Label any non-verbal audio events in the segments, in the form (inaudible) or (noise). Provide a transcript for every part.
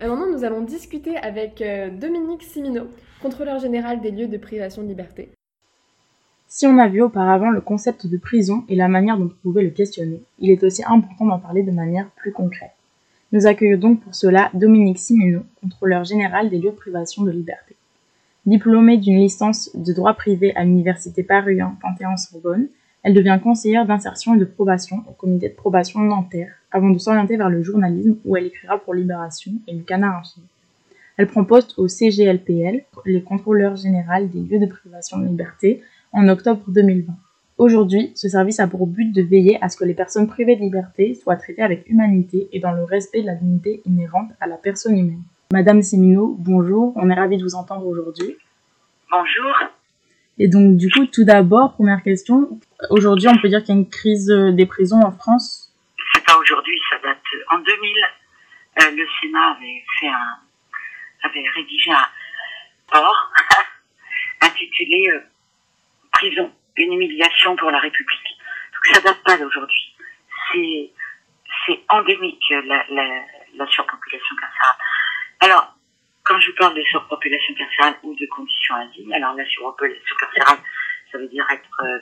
Euh, maintenant, nous allons discuter avec euh, Dominique Simino, contrôleur général des lieux de privation de liberté. Si on a vu auparavant le concept de prison et la manière dont on pouvait le questionner, il est aussi important d'en parler de manière plus concrète. Nous accueillons donc pour cela Dominique Simino, contrôleur général des lieux de privation de liberté. Diplômée d'une licence de droit privé à l'université Paris 1 Panthéon-Sorbonne, elle devient conseillère d'insertion et de probation au comité de probation Nanterre, avant de s'orienter vers le journalisme où elle écrira pour Libération et le Canard Infini. Elle prend poste au CGLPL, les contrôleurs généraux des lieux de privation de liberté, en octobre 2020. Aujourd'hui, ce service a pour but de veiller à ce que les personnes privées de liberté soient traitées avec humanité et dans le respect de la dignité inhérente à la personne humaine. Madame Simino, bonjour, on est ravi de vous entendre aujourd'hui. Bonjour. Et donc, du coup, tout d'abord, première question. Aujourd'hui, on peut dire qu'il y a une crise des prisons en France? C'est pas aujourd'hui, ça date en 2000. Euh, le Sénat avait fait un, avait rédigé un rapport (laughs) intitulé euh, Prison une humiliation pour la République. Donc ça date pas d'aujourd'hui. C'est c'est endémique la, la, la surpopulation carcérale. Alors quand je parle de surpopulation carcérale ou de conditions indignes, alors la surpopulation carcérale, ça veut dire être euh,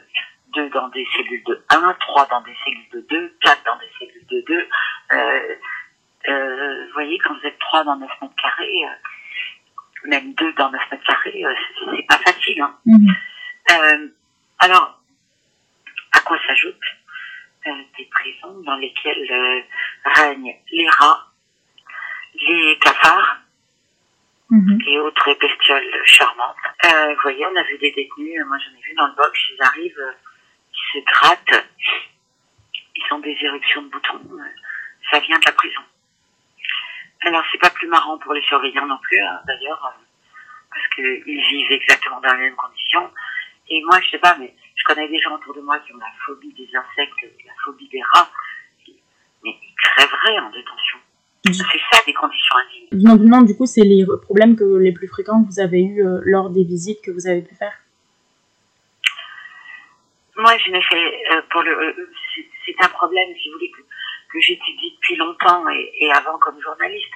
deux dans des cellules de 1, trois dans des cellules de 2, quatre dans des cellules de 2. Euh, euh, vous voyez, quand vous êtes trois dans 9 mètres carrés, euh, même deux dans 9 mètres carrés, euh, c'est pas facile. Hein. Mhm. Euh, alors, à quoi s'ajoutent euh, des prisons dans lesquelles euh, règnent les rats, les cafards Mhm. et autres bestioles charmantes. Euh, vous voyez, on a vu des détenus, euh, moi j'en ai vu dans le box, ils arrivent, euh, ils se grattent, ils ont des éruptions de boutons, euh, ça vient de la prison. Alors c'est pas plus marrant pour les surveillants non plus, hein, d'ailleurs, parce qu'ils vivent exactement dans les mêmes conditions. Et moi, je sais pas, mais je connais des gens autour de moi qui ont la phobie des insectes, la phobie des rats, mais ils crèveraient en détention. C'est ça des conditions indignes. Me demande, du coup, c'est les problèmes que les plus fréquents que vous avez eus euh, lors des visites que vous avez pu faire? Moi, je n'ai fait euh, pour le. euh, c'est- un problème, si vous voulez, que, que j'étudie depuis longtemps et, et avant comme journaliste,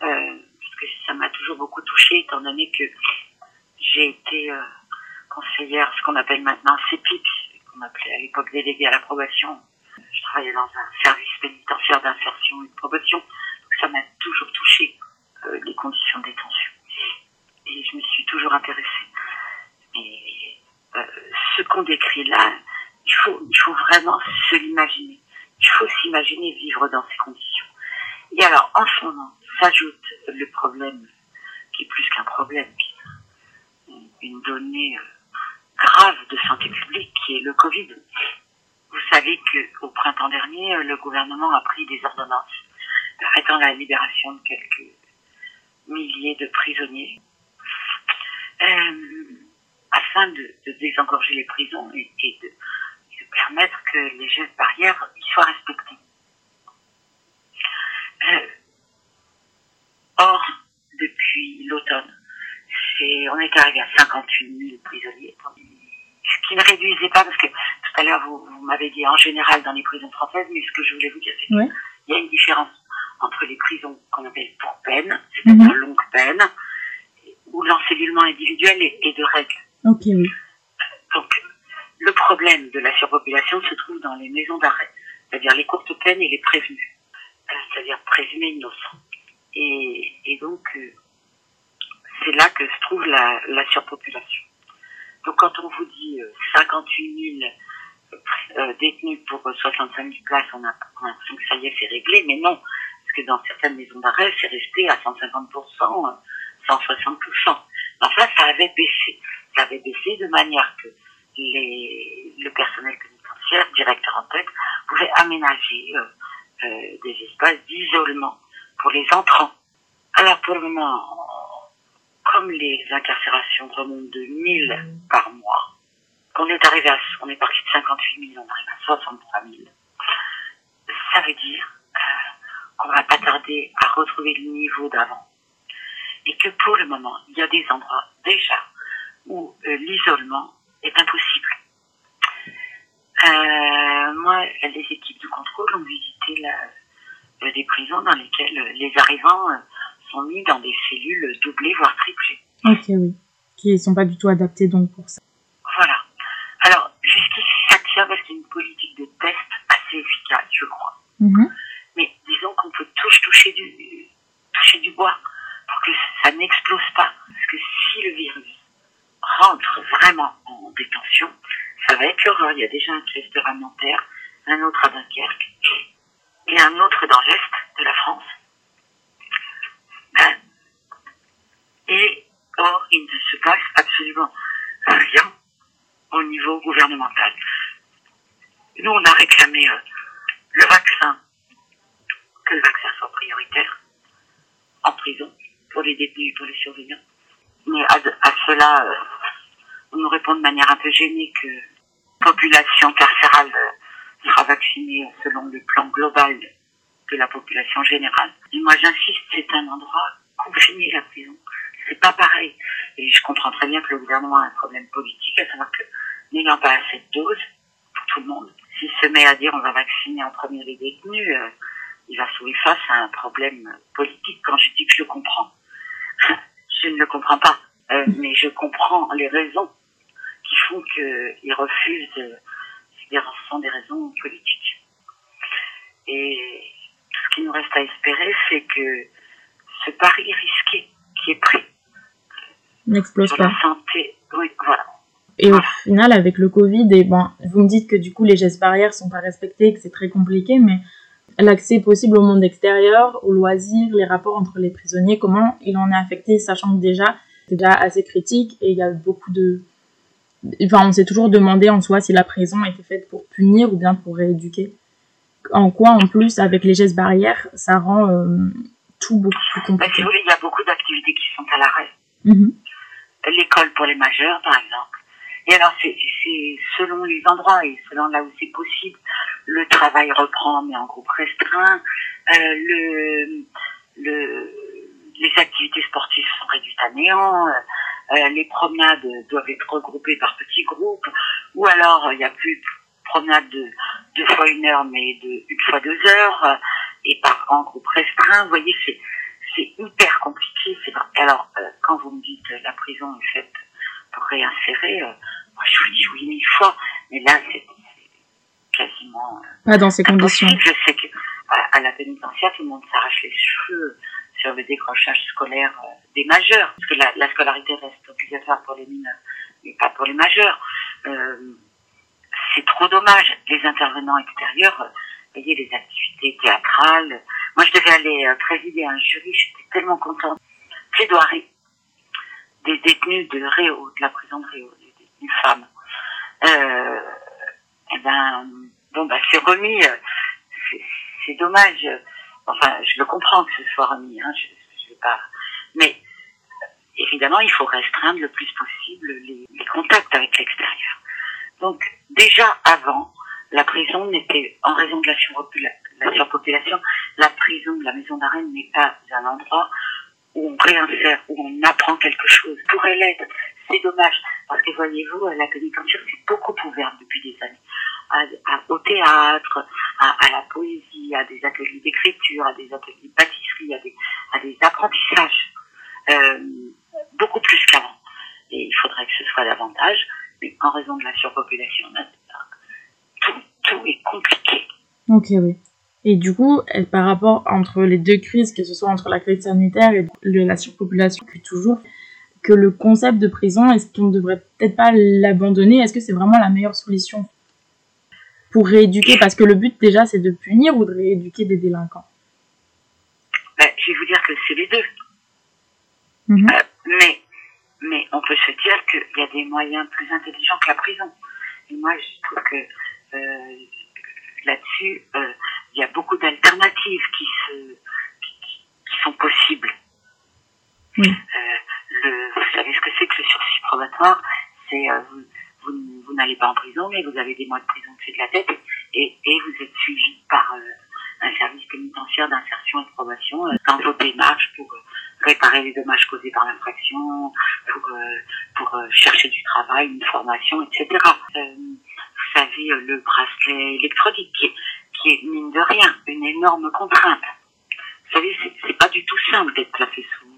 parce que ça m'a toujours beaucoup touchée, étant donné que j'ai été conseillère, ce qu'on appelle maintenant CEPIC, qu'on appelait à l'époque déléguée à la probation. Je travaillais dans un service pénitentiaire d'insertion et de probation, donc ça m'a toujours touchée euh, les conditions de détention. Et je me suis toujours intéressée. Mais euh, ce qu'on décrit là, il faut, il faut vraiment se l'imaginer. Il faut s'imaginer vivre dans ces conditions. Et alors, en ce moment, s'ajoute le problème, qui est plus qu'un problème, une- donnée euh, grave de santé publique, qui est le Covid. Vous savez qu'au printemps dernier, le gouvernement a pris des ordonnances arrêtant la libération de quelques milliers de prisonniers. Euh, afin de, de désengorger les prisons et, et de, de permettre que les gestes barrières y soient respectés. Euh, or, depuis l'automne, on est arrivé à 58 000 prisonniers, ce qui ne réduisait pas, parce que tout à l'heure vous, vous m'avez dit en général dans les prisons françaises, mais ce que je voulais vous dire, c'est qu'il y a une différence entre les prisons qu'on appelle pour c'est-à-dire longue peine, où l'encellulement individuel est, est de règle. Oui. Donc, le problème de la surpopulation se trouve dans les maisons d'arrêt, c'est-à-dire les courtes peines et les prévenus, Euh, c'est-à-dire présumés innocents. Et, et donc, euh, c'est là que se trouve la, la surpopulation. Donc, quand on vous dit euh, 58 000 euh, détenus pour euh, 65 000 places, on a l'impression que ça y est, c'est réglé, mais non, parce que dans certaines maisons d'arrêt, c'est resté à 150%, euh, 160%. Enfin, ça avait baissé. Ça avait baissé de manière que les, le personnel pénitentiaire, directeur en tête, pouvait aménager euh, euh, des espaces d'isolement pour les entrants. Alors pour le moment, comme les incarcérations remontent de 1000 par mois, qu'on est arrivé à, on est parti de 58 000, on arrive à 63 000, ça veut dire euh, qu'on va pas tarder à retrouver le niveau d'avant. Et que pour le moment, il y a des endroits déjà où euh, l'isolement est impossible. Euh, moi, les équipes de contrôle ont visité la, euh, des prisons dans lesquelles les arrivants sont mis dans des cellules doublées, voire triplées. Ok, oui. Qui ne sont pas du tout adaptées donc pour ça. Voilà. Alors, jusqu'ici, ça tient parce qu'il y a une politique de test assez efficace, je crois. Mhm. Mais disons qu'on peut tous toucher du, toucher du bois que ça n'explose pas. Parce que si le virus rentre vraiment en détention, ça va être l'horreur. Il y a déjà un cluster à Nanterre, un autre à Dunkerque et un autre dans l'est de la France. Ben, et or, il ne se passe absolument rien au niveau gouvernemental. Nous, on a réclamé euh, le vaccin, que le vaccin soit prioritaire en prison pour les détenus et pour les surveillants. Mais à, cela, euh, on nous répond de manière un peu gênée que la population carcérale euh, sera vaccinée selon le plan global de la population générale. Et moi, j'insiste, c'est un endroit confiné, la prison. C'est pas pareil. Et je comprends très bien que le gouvernement a un problème politique, à savoir que n'ayant pas assez de doses pour tout le monde, s'il se met à dire on va vacciner en premier les détenus, euh, il va se face à un problème politique quand je dis que je comprends. Je ne le comprends pas, euh, mais je comprends les raisons qui font qu'ils refusent, euh, ce sont des raisons politiques. Et ce qui nous reste à espérer, c'est que ce pari risqué qui est pris n'explose pas. la santé, oui, voilà. Et au final, avec le Covid, et bon, vous me dites que du coup les gestes barrières sont pas respectés, que c'est très compliqué, mais l'accès possible au monde extérieur, aux loisirs, les rapports entre les prisonniers, comment il en est affecté, sachant que déjà c'est déjà assez critique et il y a beaucoup de, enfin, on s'est toujours demandé en soi si la prison était faite pour punir ou bien pour rééduquer. En quoi, en plus, avec les gestes barrières, ça rend euh, tout beaucoup plus Ben, si compliqué. vous voulez, il y a beaucoup d'activités qui sont à l'arrêt. Mhm. L'école pour les majeurs, par exemple. Et alors, c'est selon les endroits et selon là où c'est possible. Le travail reprend, mais en groupe restreint. Euh, le, le, les activités sportives sont réduites à néant. Euh, les promenades doivent être regroupées par petits groupes. Ou alors, il n'y a plus de promenade de deux fois une heure, mais de une fois deux heures. et par en groupe restreint. Vous voyez, c'est c'est hyper compliqué. Alors, euh, quand vous me dites la prison est faite pour réinsérer, euh, je vous dis oui mille fois, mais là c'est quasiment euh, Pas dans ces conditions. Je sais que à, la pénitentiaire, tout le monde s'arrache les cheveux sur le décrochage scolaire euh, des majeurs, parce que la, la scolarité reste obligatoire pour les mineurs, mais pas pour les majeurs. Euh, c'est trop dommage. Les intervenants extérieurs, vous voyez, les activités théâtrales. Moi, je devais aller présider un jury, j'étais tellement contente. Plaidoirie des détenus de Réau, de la prison de Réau, des détenus femmes. Euh, eh ben, bon, bah, c'est remis. euh, c'est- dommage. Enfin, je le comprends que ce soit remis. Hein, je, je vais pas. Mais évidemment, il faut restreindre le plus possible les, contacts avec l'extérieur. Donc, déjà avant, la prison n'était, en raison de la, surpopula- la surpopulation, la prison, la maison d'arrêt n'est pas un endroit où on réinsère, où on apprend quelque chose. Pourrait l'être. C'est dommage. Parce que voyez-vous, la pénitentiaire, c'est beaucoup ouvert depuis des années. Au théâtre, à, la poésie, à des ateliers d'écriture, à des ateliers de pâtisserie, à des, apprentissages. Euh, beaucoup plus qu'avant. Et il faudrait que ce soit davantage. Mais en raison de la surpopulation, tout, tout est compliqué. Ok, oui. Et du coup, par rapport entre les deux crises, que ce soit entre la crise sanitaire et la surpopulation, que toujours, que le concept de prison, est-ce qu'on ne devrait peut-être pas l'abandonner? Est-ce que c'est vraiment la meilleure solution pour rééduquer? Parce que le but déjà, c'est de punir ou de rééduquer des délinquants. Ben, je vais vous dire que c'est les deux. Mhm. Euh, mais, mais on peut se dire qu'il y a des moyens plus intelligents que la prison. Et moi, je trouve que euh, là-dessus, euh, il y a beaucoup d'alternatives qui, se, qui, qui- qui sont possibles. Oui. Euh, vous savez ce que c'est que le sursis probatoire C'est euh, vous, n'allez pas en prison, mais vous avez des mois de prison dessus de la tête et, vous êtes suivi par euh, un service pénitentiaire d'insertion et de probation euh, dans vos démarches pour euh, réparer les dommages causés par l'infraction, pour, euh, chercher du travail, une formation, etc. Vous savez, le bracelet électronique qui est, qui est, mine de rien, une énorme contrainte. Vous savez, c'est pas du tout simple d'être placé sous.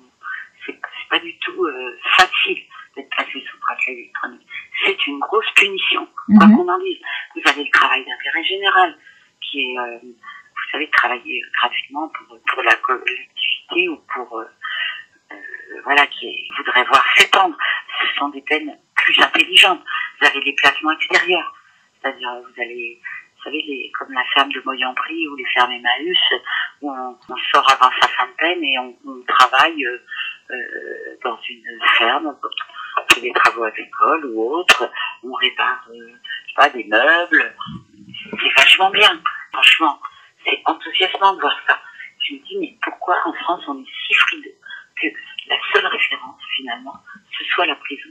C'est pas du tout euh, facile d'être placé sous bracelet électronique. C'est une grosse punition, quoi Mhm. qu'on en dise. Vous avez le travail d'intérêt général, qui est, euh, vous savez, travailler gratuitement pour, pour la collectivité ou pour, euh, voilà, qui voudrait voir s'étendre. Ce sont des peines plus intelligentes. Vous avez les placements extérieurs, c'est-à-dire vous allez, vous savez, les, comme la ferme de Moyambry ou les fermes Emmaüs, où on, on sort avant sa fin de peine et on, on travaille euh, euh, dans une ferme, on fait des travaux agricoles ou autres, on répare, euh, je sais pas, des meubles. C'est vachement bien, franchement. C'est enthousiasmant de voir ça. Je me dis, mais pourquoi en France on est si frileux que la seule référence, finalement, ce soit la prison?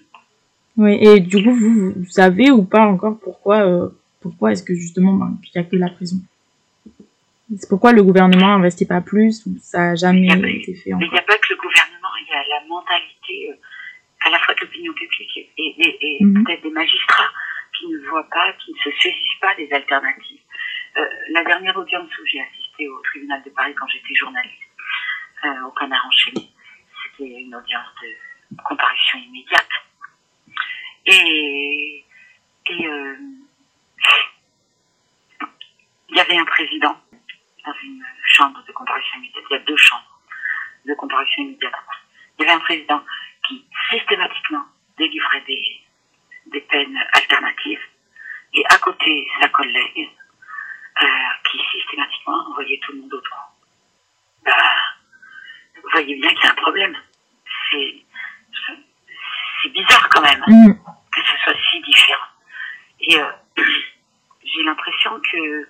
Oui, et du coup, vous, vous savez ou pas encore pourquoi, euh, pourquoi est-ce que justement, ben, il n'y a que la prison? C'est pourquoi le gouvernement n'investit pas plus ou ça n'a jamais été fait Mais il n'y encore? a pas que le gouvernement, la mentalité euh, à la fois de l'opinion publique et, et, et Mhm. peut-être des magistrats qui ne voient pas, qui ne se saisissent pas des alternatives. Euh, la dernière audience où j'ai assisté au tribunal de Paris quand j'étais journaliste, euh, au canard enchaîné, c'était une audience de comparution immédiate. Et, et euh, il y avait un président dans une chambre de comparution immédiate. Il y a deux chambres de comparution immédiate. Il y avait un président qui systématiquement délivrait des, des peines alternatives et à côté sa collègue euh, qui systématiquement envoyait tout le monde au trou. Bah, vous voyez bien qu'il y a un problème. C'est c'est bizarre quand même Mhm. que ce soit si différent. Et euh, j'ai l'impression que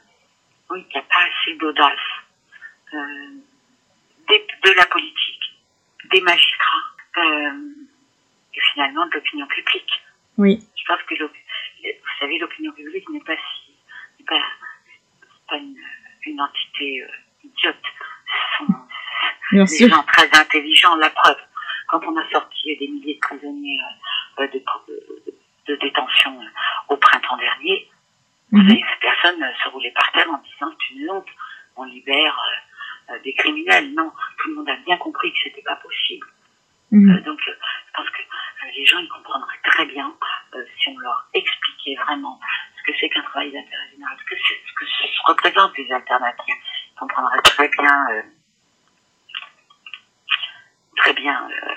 oui, il n'y a pas assez d'audace euh, des- de la politique, des magistrats euh, et finalement de l'opinion publique. Oui, Je pense que l'op- vous savez, l'opinion publique n'est pas si n'est pas, c'est pas une, une entité euh, idiote. Ce sont bien des sûr. gens très intelligents, la preuve. Quand on a sorti des milliers de prisonniers euh, de, de- de détention euh, au printemps dernier, vous Mhm. savez, personne ne se roulait par terre en disant c'est une honte, on libère euh, euh, des criminels. Non, tout le monde a bien compris que c'était pas possible. Mhm. Euh, donc, euh, je pense que euh, les gens ils comprendraient très bien euh, si on leur expliquait vraiment ce que c'est qu'un travail d'intérêt général, ce que, ce que ce représente les alternatives. Ils comprendraient très bien, euh, très bien euh,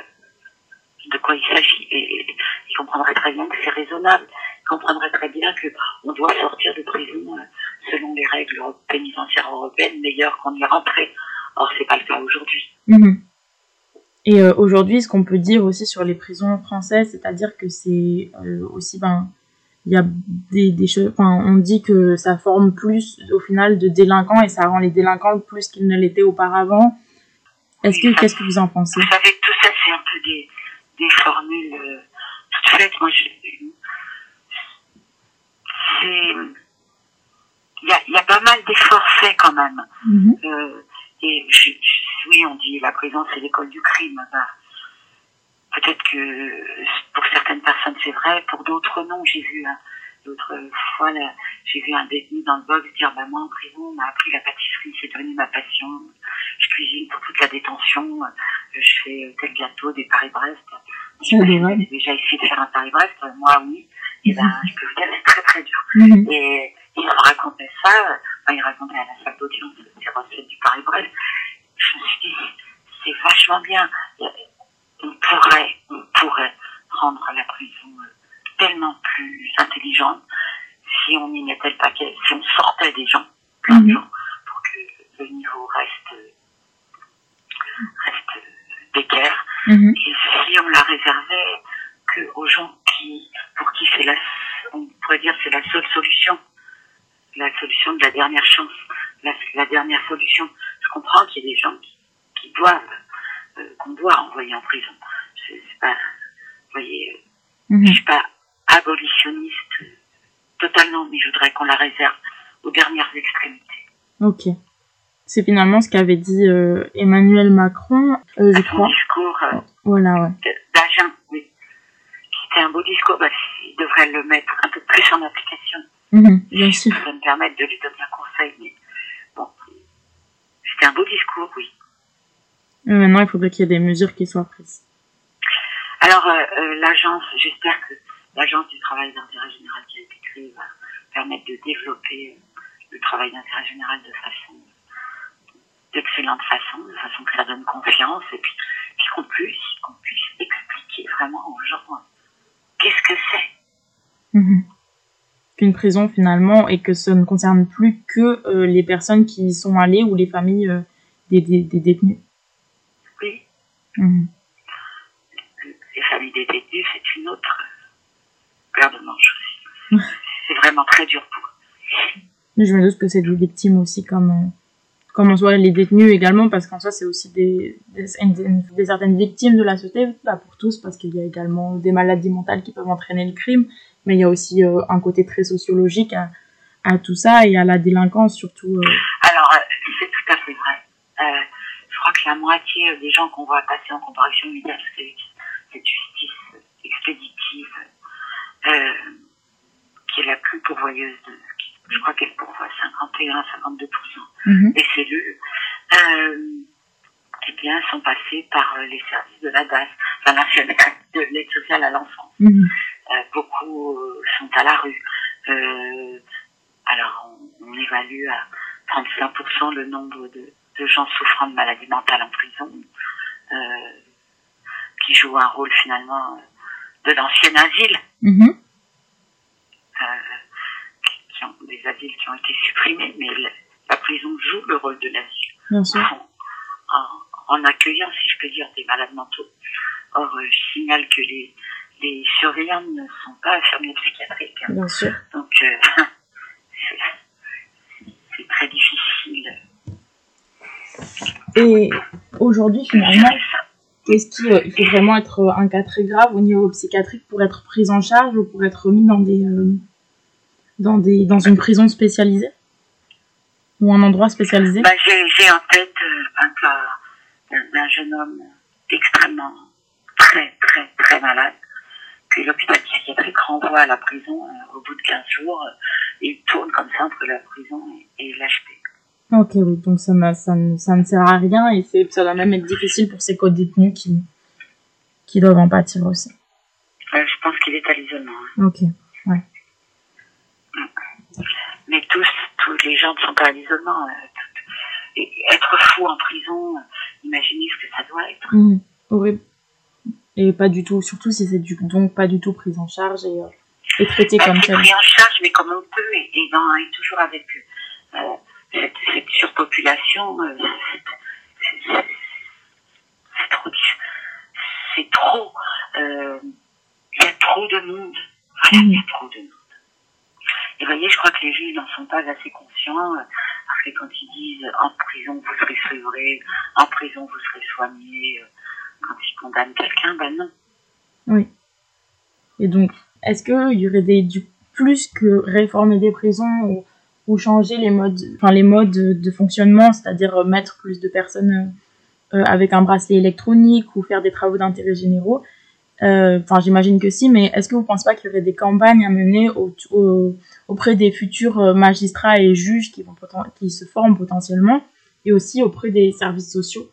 de quoi il s'agit et, et ils comprendraient très bien que c'est raisonnable. Ils comprendraient très bien que on doit sortir de prison euh, selon les règles pénitentiaires européennes meilleures qu'on y rentrait. Or, c'est pas le cas aujourd'hui. Mhm. Et euh, aujourd'hui, ce qu'on peut dire aussi sur les prisons françaises, c'est-à-dire que c'est euh, aussi, ben, il y a des, des choses, enfin, on dit que ça forme plus au final de délinquants et ça rend les délinquants plus qu'ils ne l'étaient auparavant. Est-ce que, qu'est-ce que vous en pensez? Vous savez, tout ça, c'est un peu des, des formules euh, toutes faites. Moi, je, c'est, il y a, y a pas mal d'efforts faits quand même. Mhm. Et je, oui, on dit la prison, c'est l'école du crime. Ben, Peut-être que pour certaines personnes c'est vrai, pour d'autres non. J'ai vu l'autre fois, j'ai vu un détenu dans le box dire bah, moi en prison, on m'a appris la pâtisserie, c'est devenu ma passion. Je cuisine pour toute la détention, je fais tel gâteau, des Paris-Brest. Je adorable. avez déjà essayé de faire un Paris-Brest, moi oui. Et ben, je peux vous dire, c'est très très dur. Mhm. Et il me racontait ça, euh, enfin, il racontait à la salle d'audience ses recettes du Paris-Brest. Je me suis dit, c'est vachement bien. On pourrait, on pourrait rendre la prison euh, tellement plus intelligente si on y mettait le paquet, si on sortait des gens, plein de Mhm. gens, pour que le niveau reste, euh, reste euh, d'équerre. Mhm. Et si on la réservait que aux gens qui, pour qui c'est la, on pourrait dire c'est la seule solution, la solution de la dernière chance, la, la dernière solution. Je comprends qu'il y ait des gens qui, qui doivent, euh, qu'on doit envoyer en prison. C'est pas, vous voyez, euh, Mhm. je suis pas abolitionniste totalement, mais je voudrais qu'on la réserve aux dernières extrémités. Ok. C'est finalement ce qu'avait dit euh, Emmanuel Macron, euh, je À son discours euh, Voilà, ouais. d'Agen, oui, qui était un beau discours, bah, il devrait le mettre un peu plus en application. Mhm, Bien sûr. Ça me permettre de lui donner un conseil, mais bon, c'était un beau discours, oui. maintenant, il faudrait qu'il y ait des mesures qui soient prises. Alors, euh, euh, l'agence, j'espère que l'agence du travail d'intérêt général qui a été créée va permettre de développer le travail d'intérêt général de façon d'excellente façon, de façon que ça donne confiance, et puis, qu'on puisse, qu'on puisse expliquer vraiment aux gens qu'est-ce que c'est. Mhm. Qu'une prison finalement, et que ça ne concerne plus que euh, les personnes qui y sont allées ou les familles euh, des, des, détenus. Oui. Mhm. Les familles des détenus, c'est une autre paire de manches (laughs) c'est vraiment très dur pour eux. Mais je me doute que c'est des victimes aussi comme... Euh, comme en soit les détenus également, parce qu'en soi, c'est aussi des, des, certaines victimes de la société, pas pour tous, parce qu'il y a également des maladies mentales qui peuvent entraîner le crime, mais il y a aussi euh, un côté très sociologique à, à, tout ça et à la délinquance surtout. Euh. Alors, euh, c'est tout à fait vrai. je crois que la moitié des gens qu'on voit passer en comparution immédiate, c'est cette justice expéditive qui est la plus pourvoyeuse de, je crois qu'elle pourvoit 51-52% mhm. des cellules, eh bien, sont passées par les services de la DAS, la nationale de l'aide sociale à l'enfance. Mhm. Euh, beaucoup euh, sont à la rue. Euh, alors, on, on, évalue à 35% le nombre de, de, gens souffrant de maladies mentales en prison, qui jouent un rôle finalement de l'ancien asile. Mhm des asiles qui ont été supprimés, mais la, prison joue le rôle de l'asile. En, accueillant, si je peux dire, des malades mentaux. Or, je signale que les, les surveillants ne sont pas infirmiers psychiatriques. Hein. Bien sûr. Donc, euh, (laughs) c'est très difficile. Et aujourd'hui, finalement, est-ce qu'il euh, faut vraiment être un cas très grave au niveau psychiatrique pour être pris en charge ou pour être mis dans des, dans, des, dans une prison spécialisée? Ou un endroit spécialisé? Bah, J'ai en tête euh, un cas d'un jeune homme extrêmement, très, très, très malade, que l'hôpital psychiatrique renvoie à la prison euh, au bout de 15 jours. Euh, il tourne comme ça entre la prison et, l'HP. Ok, oui, donc ça, ça, ne, ça ne sert à rien et ça doit même être difficile pour ces co-détenus qui, qui doivent en pâtir aussi. je pense qu'il est à l'isolement. Hein. Ok, ouais mais tous, tous les gens ne sont pas à l'isolement. Euh, être fou en prison, euh, imaginez ce que ça doit être. Mmh, oui. Et pas du tout, surtout si c'est du, donc pas du tout pris en charge et, euh, traité comme tel. pris en charge, mais comme on peut, et, et, dans, et toujours avec cette, cette, surpopulation, c'est trop. C'est trop. Il y a trop de monde. il y a trop de monde. Et vous voyez, je crois que les juges n'en sont pas assez conscients, euh, parce que quand ils disent en prison vous serez sevré, en prison vous serez soigné, euh, quand ils condamnent quelqu'un, ben non. Oui. Et donc, est-ce qu'il y aurait des, du plus que réformer des prisons ou, changer les modes, enfin les modes de, fonctionnement, c'est-à-dire mettre plus de personnes euh, avec un bracelet électronique ou faire des travaux d'intérêt généraux euh, Enfin, j'imagine que si, mais est-ce que vous ne pensez pas qu'il y aurait des campagnes à mener au, auprès des futurs euh, magistrats et juges qui, vont, qui se forment potentiellement et aussi auprès des services sociaux?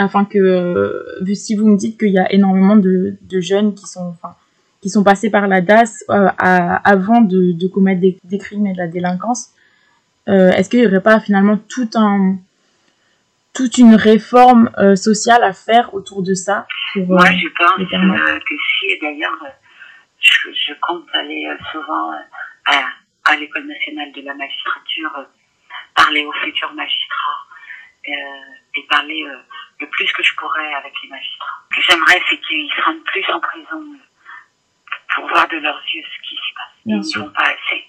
Afin que, euh, si vous me dites qu'il y a énormément de, de, jeunes qui sont, enfin, qui sont passés par la DAS euh, avant de, de commettre des, des, crimes et de la délinquance, euh, est-ce qu'il n'y aurait pas finalement tout un, toute une réforme euh, sociale à faire autour de ça pour, Moi, je pense que si, et d'ailleurs, je, je, compte aller souvent à, à l'école nationale de la magistrature parler aux futurs magistrats et parler le plus que je pourrais avec les magistrats. Ce que j'aimerais, c'est qu'ils se rendent plus en prison pour voir de leurs yeux ce qui se passe. ils n'y vont pas assez.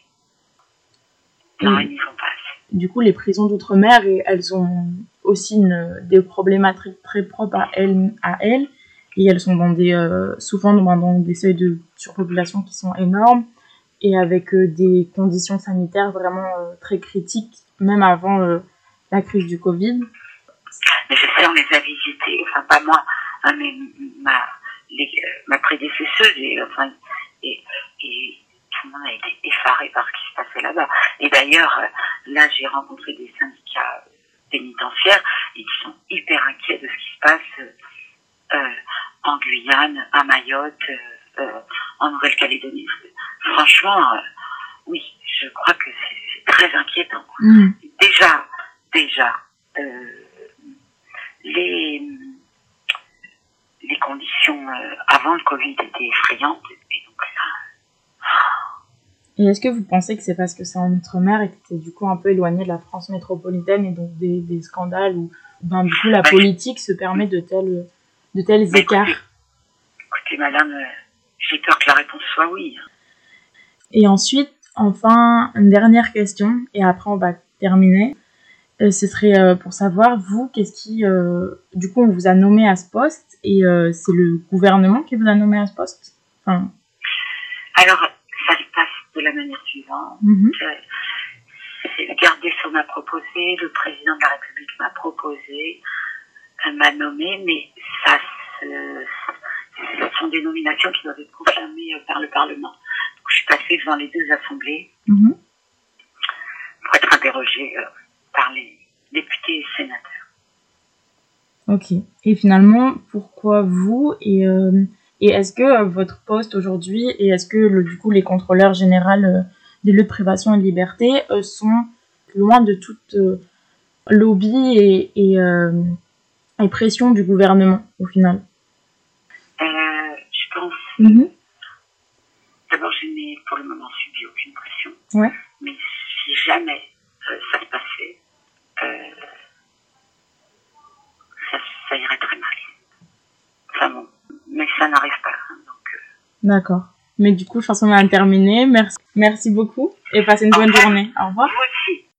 Non, ils n'y vont pas assez. Du coup, les prisons d'outre-mer, elles ont aussi une, des problématiques très propres à elles, à elles et elles sont dans des, souvent dans des seuils de surpopulation qui sont énormes et avec euh, des conditions sanitaires vraiment euh, très critiques, même avant euh, la crise du Covid. Mais on les a visités, enfin pas moi, hein, mais ma, ma prédécesseuse, et, enfin, et, tout le monde a été effaré par ce qui se passait là-bas. Et d'ailleurs, là, j'ai rencontré des syndicats pénitentiaires et qui sont hyper inquiets de ce en Guyane, à Mayotte, en Nouvelle-Calédonie. Franchement, oui, je crois que c'est très inquiétant. Mm. Déjà, déjà, les les conditions avant le Covid étaient effrayantes et donc et est-ce que vous pensez que c'est parce que c'est en Outre-mer et que c'est du coup un peu éloigné de la France métropolitaine et donc des, des scandales où ben, du coup la politique se permet de tels, de tels écarts? Écoutez, madame, euh, j'ai peur que la réponse soit oui. Et ensuite, enfin, une dernière question, et après on va terminer. Euh, ce serait euh, pour savoir, vous, qu'est-ce qui... du coup, on vous a nommé à ce poste, et c'est le gouvernement qui vous a nommé à ce poste? Enfin... Alors, de la manière suivante. Garde des Sceaux m'a proposé, le président de la République m'a proposé, m'a nommé, mais ça se, ce sont des nominations qui doivent être confirmées par le Parlement. Donc, je suis passée devant les deux assemblées Mhm. pour être interrogée euh, par les députés et sénateurs. Ok. Et finalement, pourquoi vous et, euh, et est-ce que euh, votre poste aujourd'hui et est-ce que le, du coup les contrôleurs généraux euh, des lieux de privation et de liberté euh, sont loin de toute lobby et, et, et pression du gouvernement au final? Je pense, Mhm. d'abord, je n'ai pour le moment subi aucune pression. Ouais. Mais si jamais euh, ça se passait, euh, ça, ça irait très mal. Enfin bon, mais ça n'arrive pas. hein, donc, euh, D'accord. Mais du coup, je pense qu'on a terminé. Merci, merci beaucoup et passez une bonne journée. Au revoir. vous